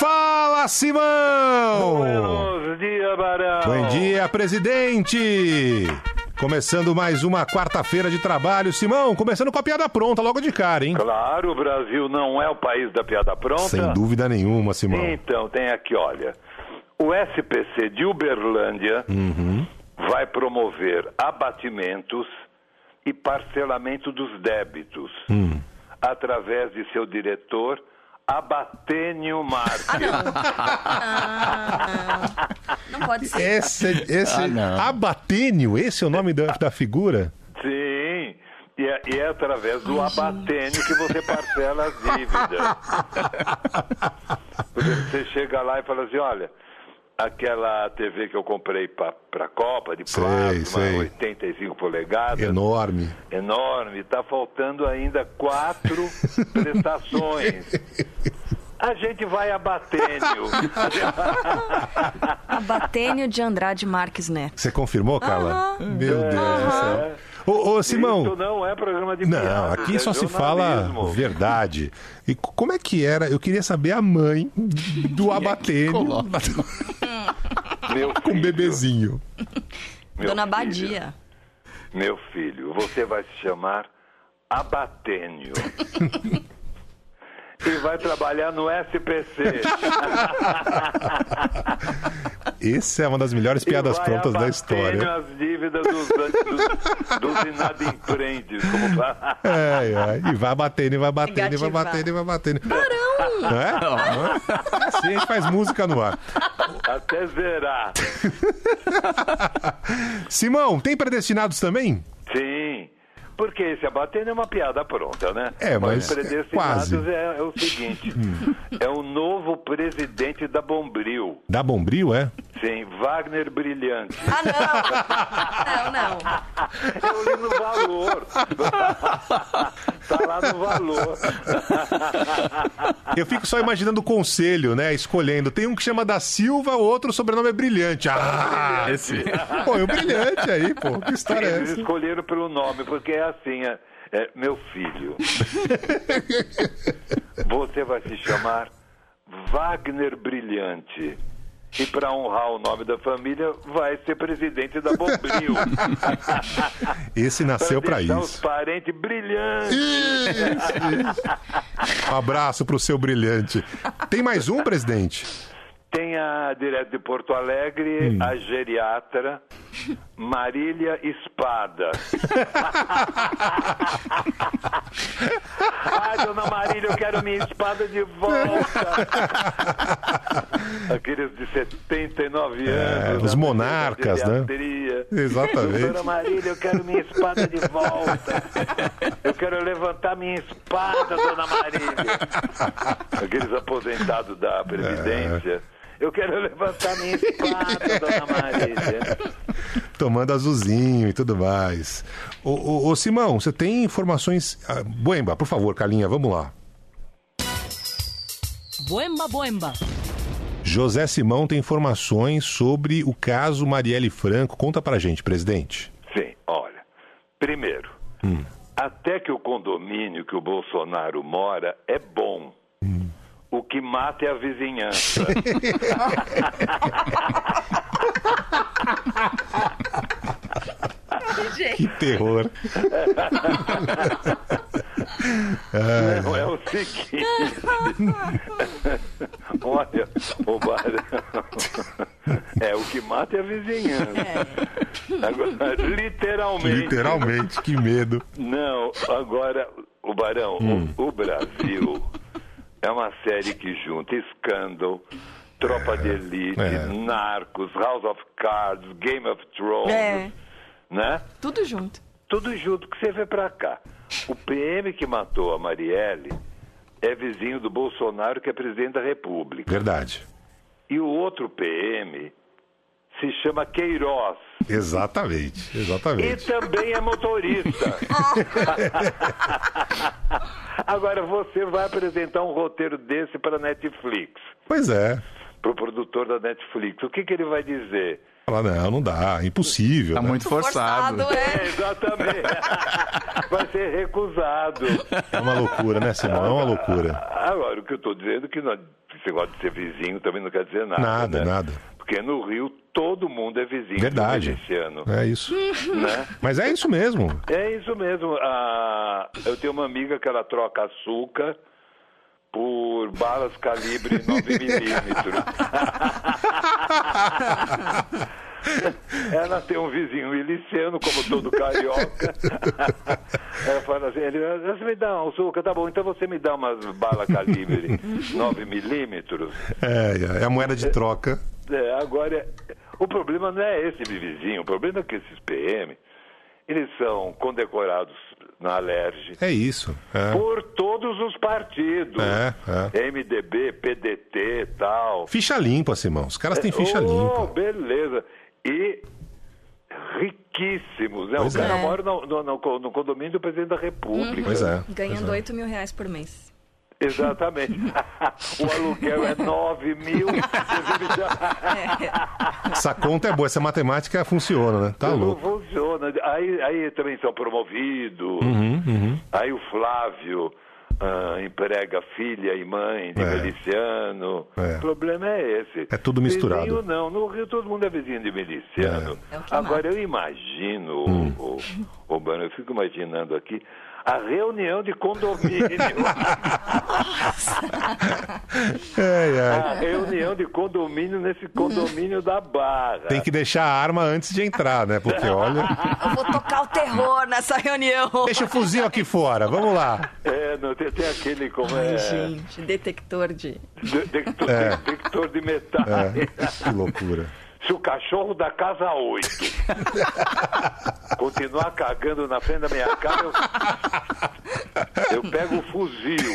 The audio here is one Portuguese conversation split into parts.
Fala, Simão! Buenos dias, Barão. Bom dia, presidente! Começando mais uma quarta-feira de trabalho. Simão, começando com a piada pronta logo de cara, hein? Claro, o Brasil não é o país da piada pronta. Sem dúvida nenhuma, Simão. Então, tem aqui, olha. O SPC de Uberlândia Uhum. vai promover abatimentos e parcelamento dos débitos Hum. através de seu diretor, Abatênio Marques. Não pode ser. Esse, esse Ah, não. Abatênio, esse é o nome da, da figura? Sim. E é, e é através do abatênio que você parcela as dívidas. Porque você chega lá e fala assim, olha, aquela TV que eu comprei para a Copa, de Sei, plasma, sei. 85 polegadas, Enorme. enorme, está faltando ainda quatro prestações. A gente vai abatênio. Abatênio de Andrade Marques Neto. Você confirmou, Carla? Meu Deus do céu. Ô, ô, Isso Simão. não é programa de Não, piada, aqui é só se fala verdade. E como é que era? Eu queria saber a mãe do Abatênio Meu com o filho, bebezinho. meu Dona filho. Badia. Meu filho, você vai se chamar Abatênio. e vai trabalhar no SPC. Essa é uma das melhores piadas E prontas da história. as dívidas dos, dos, dos inadimplentes. Como. É, é. E vai batendo, e vai batendo, e vai batendo, e vai batendo. Não é? Não é? Assim a gente faz música no ar. Até zerar. Simão, tem predestinados também? Sim. Porque esse abatendo é uma piada pronta, né? É, mas Os predestinados quase. Hum. é, é o seguinte: é o novo presidente da Bombril. Da Bombril, é? Sim, Wagner Brilhante. Ah, não. Não, não. Eu li no valor. tá lá no valor. Eu fico só imaginando o conselho, né? Escolhendo. Tem um que chama da Silva, o outro o sobrenome é Brilhante. Ah, Esse. pô, o Brilhante aí, pô. Que história é Eles essa? escolheram pelo nome, porque é assim, é, é, meu filho. Você vai se chamar Wagner Brilhante. E para honrar o nome da família, vai ser presidente da Bombril. Esse nasceu pra deixar os isso. parentes brilhantes. Um abraço pro seu Brilhante. Tem mais um, presidente? Tem a direto de Porto Alegre, a geriatra Marília Espada. Ai, dona Marília, eu quero minha espada de volta. Aqueles de 79 anos. É, os monarcas, né? Exatamente. Dona Marília, eu quero minha espada de volta. Eu quero levantar minha espada, dona Marília. Aqueles aposentados da Previdência. Eu quero levantar minha espada, dona Marília. Tomando azulzinho e tudo mais. Ô, ô, ô, Simão, você tem informações. Ah, Buemba, por favor, Carlinha, vamos lá. Boemba, boemba. José Simão tem informações sobre o caso Marielle Franco. Conta pra gente, presidente. Sim, olha. Primeiro, até que o condomínio que o Bolsonaro mora é bom. O que mata é a vizinhança. Que terror. Não é o seguinte. Olha, o Barão. É, o que mata é a vizinhança. Agora, literalmente. Literalmente, que medo. Não, agora, o Barão, o, o Brasil é uma série que junta Scandal, Tropa de Elite, é. Narcos, House of Cards, Game of Thrones, É. né? Tudo junto. Tudo junto que você vê pra cá. O PM que matou a Marielle é vizinho do Bolsonaro, que é presidente da República. Verdade. E o outro PM se chama Queiroz. Exatamente, E exatamente. também é motorista. Agora você vai apresentar um roteiro desse para a Netflix, Pois é. para o produtor da Netflix. O que, que ele vai dizer? Fala, não, não dá, impossível. Tá né? muito forçado. É, é. exatamente. Vai ser recusado. É uma loucura, né, Simão? É uma loucura. Agora, o que eu estou dizendo é que não, esse negócio de ser vizinho também não quer dizer nada. Nada, né? nada. Porque no Rio todo mundo é vizinho Verdade. do miliciano. É isso. Né? Mas é isso mesmo. É isso mesmo. Ah, eu tenho uma amiga que ela troca açúcar por balas calibre 9 milímetros. Ela tem um vizinho miliciano, como todo carioca. Ela fala assim, ele, você me dá um açúcar, tá bom, então você me dá umas balas calibre 9 milímetros. É, é a moeda de troca. É, agora, o problema não é esse vizinho, o problema é que esses PM, eles são condecorados na Alerj É isso. É. por todos os partidos. É, MDB, PDT e tal. Ficha limpa, Simão. Os caras têm ficha oh, limpa. beleza. E riquíssimos, né? Pois o cara é. mora no, no- no- no condomínio do presidente da República. Pois é. Ganhando pois é. 8 mil reais por mês. Exatamente. o aluguel é 9 mil. Essa conta é boa, essa matemática funciona, né? Tá não louco. funciona. Aí, aí também são promovidos. Uhum, Aí o Flávio ah, emprega filha e mãe de É. miliciano. É. O problema é esse. É tudo misturado. Vizinho não. No Rio todo mundo é vizinho de miliciano. É. É Agora eu imagino, Hum. o, o, o Bano, eu fico imaginando aqui a reunião de condomínio. É, é. a reunião de condomínio nesse condomínio da Barra. Tem que deixar a arma antes de entrar, né? Porque, olha. Eu vou tocar o terror nessa reunião. Deixa o fuzil aqui fora, vamos lá. É, não, tem, tem aquele como é. Ai, gente, detector de. de- detector, É. detector de metal. É, que loucura. Se o cachorro da casa 8 continuar cagando na frente da minha casa, eu, eu pego o fuzil.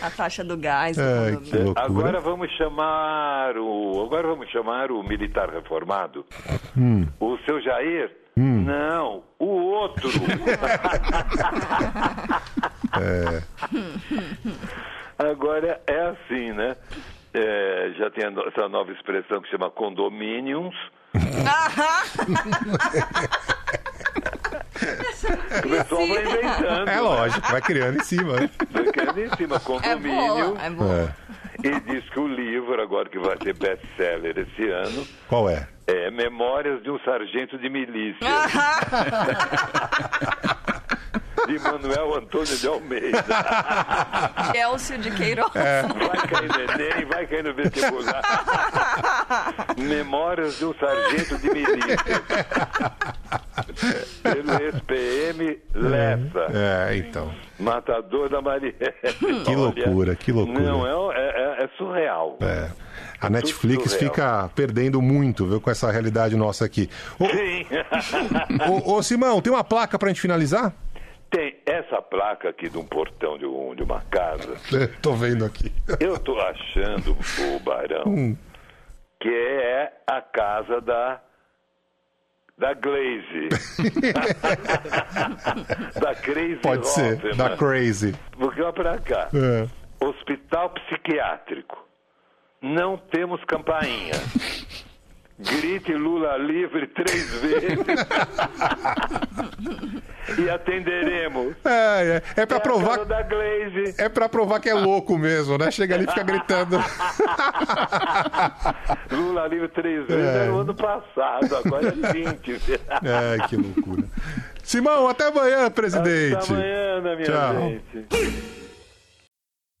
A taxa do gás. Ai, loucura. Agora vamos chamar o. Agora vamos chamar o militar reformado. Hum. O seu Jair? Não, o outro. É. Agora é assim, né? É, já tem essa nova expressão que chama condomínios. o pessoal vai inventando. É lógico, vai criando em cima. né? Vai criando em cima, É condomínio. boa, é boa. É. E diz que o livro, agora que vai ser best-seller esse ano, Qual é? é Memórias de um Sargento de Milícia, de Manuel Antônio de Almeida. Elcio de Queiroz. Vai cair no Enem, vai cair no vestibular. Memórias de um Sargento de Milícia. Pelo ex-PM Lessa, É, então. matador da Marielle. Que loucura, que loucura. Não, é, é- é surreal. É. A Netflix surreal. fica perdendo muito, viu, com essa realidade nossa aqui. Ô, Sim. ô, ô, Simão, tem uma placa pra gente finalizar? Tem essa placa aqui de um portão de, um- de uma casa. É, Tô vendo aqui. Eu tô achando, o Barão, Hum. que é a casa da da Glaze. da Crazy Pode ser, Hoffman. da Crazy. Porque olha pra cá. É. hospital psiquiátrico. Não temos campainha. Grite Lula livre três vezes. e atenderemos. É, é, é pra É provar. É pra provar que é louco mesmo, né? Chega ali e fica gritando. Lula livre três vezes É. era o ano passado, agora é 20. Ai, que loucura. Simão, até amanhã, presidente. Até amanhã, minha Tchau. gente.